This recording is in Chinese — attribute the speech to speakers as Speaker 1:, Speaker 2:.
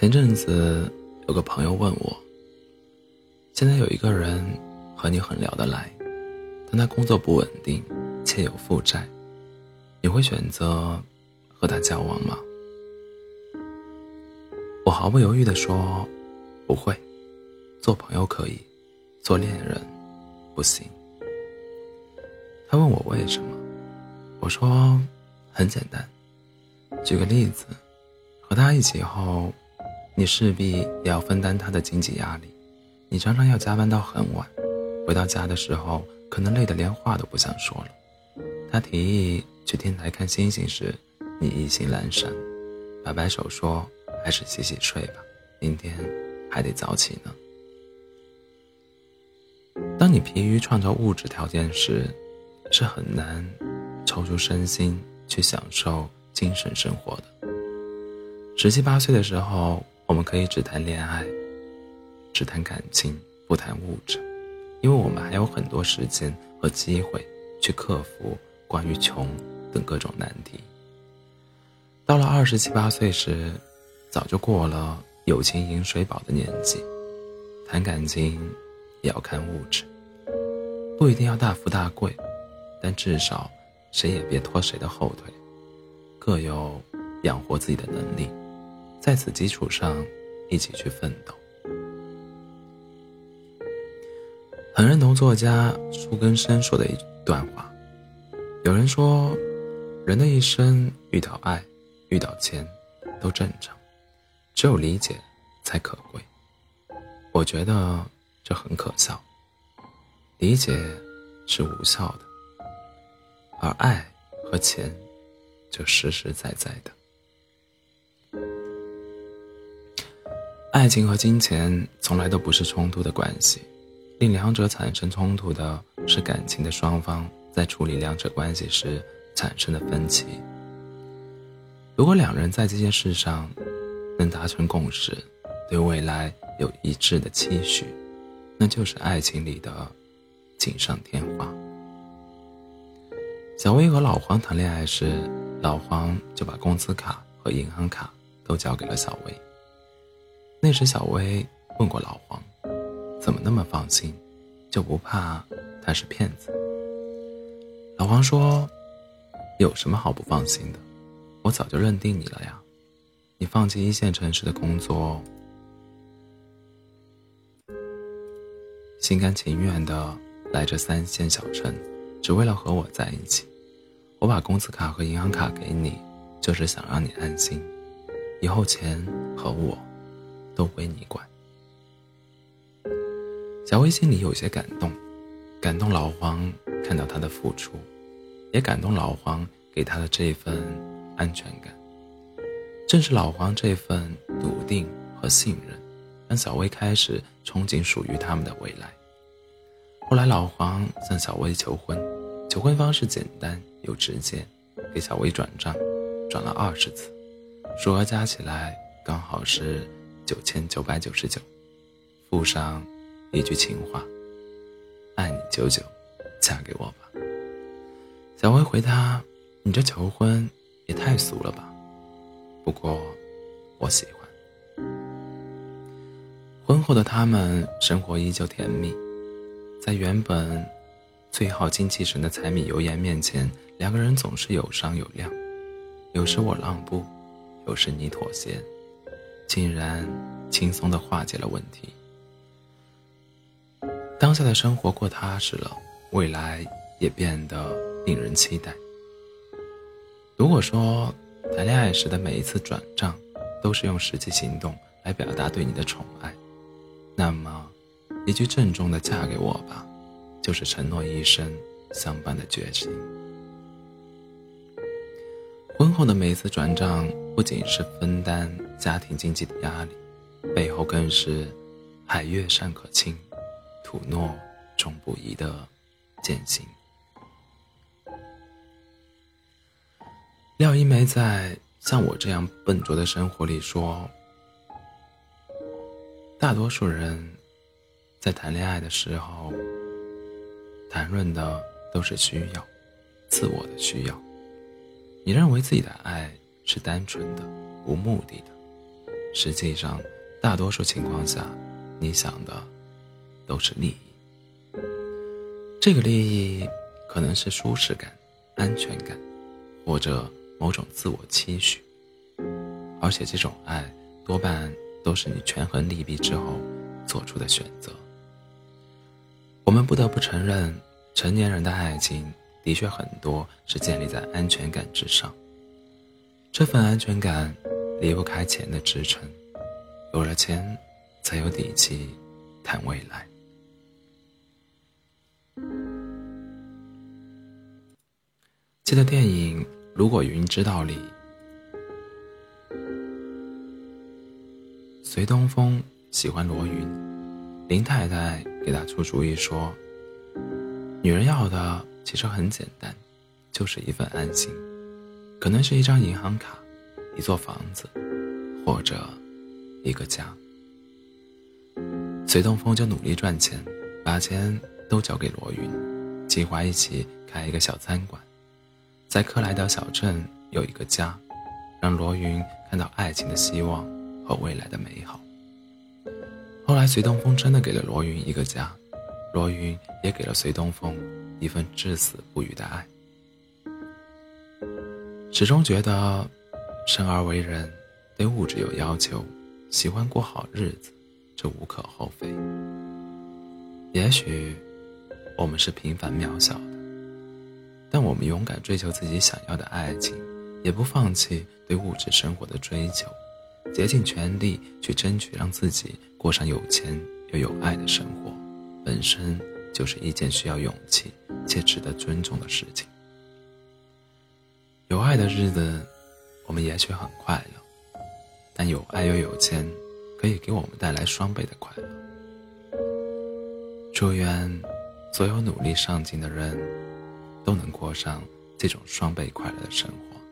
Speaker 1: 前阵子有个朋友问我，现在有一个人和你很聊得来，但他工作不稳定，且有负债，你会选择和他交往吗？我毫不犹豫地说，不会，做朋友可以，做恋人不行。他问我为什么，我说很简单，举个例子，和他一起后。你势必也要分担他的经济压力，你常常要加班到很晚，回到家的时候可能累得连话都不想说了。他提议去天台看星星时，你意兴阑珊，摆摆手说：“还是洗洗睡吧，明天还得早起呢。”当你疲于创造物质条件时，是很难抽出身心去享受精神生活的。十七八岁的时候。我们可以只谈恋爱，只谈感情，不谈物质，因为我们还有很多时间和机会去克服关于穷等各种难题。到了二十七八岁时，早就过了有钱饮水饱的年纪，谈感情也要看物质，不一定要大富大贵，但至少谁也别拖谁的后腿，各有养活自己的能力。在此基础上，一起去奋斗。很认同作家苏根生说的一段话：有人说，人的一生遇到爱、遇到钱都正常，只有理解才可贵。我觉得这很可笑。理解是无效的，而爱和钱就实实在在的。爱情和金钱从来都不是冲突的关系，令两者产生冲突的是感情的双方在处理两者关系时产生的分歧。如果两人在这件事上能达成共识，对未来有一致的期许，那就是爱情里的锦上添花。小薇和老黄谈恋爱时，老黄就把工资卡和银行卡都交给了小薇。那时，小薇问过老黄：“怎么那么放心，就不怕他是骗子？”老黄说：“有什么好不放心的？我早就认定你了呀！你放弃一线城市的工作，心甘情愿的来这三线小城，只为了和我在一起。我把工资卡和银行卡给你，就是想让你安心，以后钱和我。”都归你管。小薇心里有些感动，感动老黄看到她的付出，也感动老黄给她的这份安全感。正是老黄这份笃定和信任，让小薇开始憧憬属于他们的未来。后来，老黄向小薇求婚，求婚方式简单又直接，给小薇转账，转了二十次，数额加起来刚好是。九千九百九十九，附上一句情话：“爱你久久，嫁给我吧。”小薇回他：“你这求婚也太俗了吧？不过我喜欢。”婚后的他们生活依旧甜蜜，在原本最耗精气神的柴米油盐面前，两个人总是有商有量。有时我让步，有时你妥协。竟然轻松的化解了问题。当下的生活过踏实了，未来也变得令人期待。如果说谈恋爱时的每一次转账都是用实际行动来表达对你的宠爱，那么一句郑重的“嫁给我吧”，就是承诺一生相伴的决心。婚后的每一次转账，不仅是分担家庭经济的压力，背后更是“海月山可亲，土诺终不移”的艰辛。廖一梅在像我这样笨拙的生活里说：“大多数人在谈恋爱的时候，谈论的都是需要，自我的需要。”你认为自己的爱是单纯的、无目的的，实际上，大多数情况下，你想的都是利益。这个利益可能是舒适感、安全感，或者某种自我期许。而且，这种爱多半都是你权衡利弊之后做出的选择。我们不得不承认，成年人的爱情的确很多是建立在安全感之上。这份安全感离不开钱的支撑，有了钱，才有底气谈未来。记得电影《如果云知道》里，随东风喜欢罗云，林太太给他出主意说：“女人要的其实很简单，就是一份安心。”可能是一张银行卡，一座房子，或者一个家。隋东风就努力赚钱，把钱都交给罗云，计划一起开一个小餐馆，在克莱德小镇有一个家，让罗云看到爱情的希望和未来的美好。后来，隋东风真的给了罗云一个家，罗云也给了隋东风一份至死不渝的爱。始终觉得，生而为人，对物质有要求，喜欢过好日子，这无可厚非。也许，我们是平凡渺小的，但我们勇敢追求自己想要的爱情，也不放弃对物质生活的追求，竭尽全力去争取让自己过上有钱又有爱的生活，本身就是一件需要勇气且值得尊重的事情。有爱的日子，我们也许很快乐，但有爱又有钱，可以给我们带来双倍的快乐。祝愿所有努力上进的人，都能过上这种双倍快乐的生活。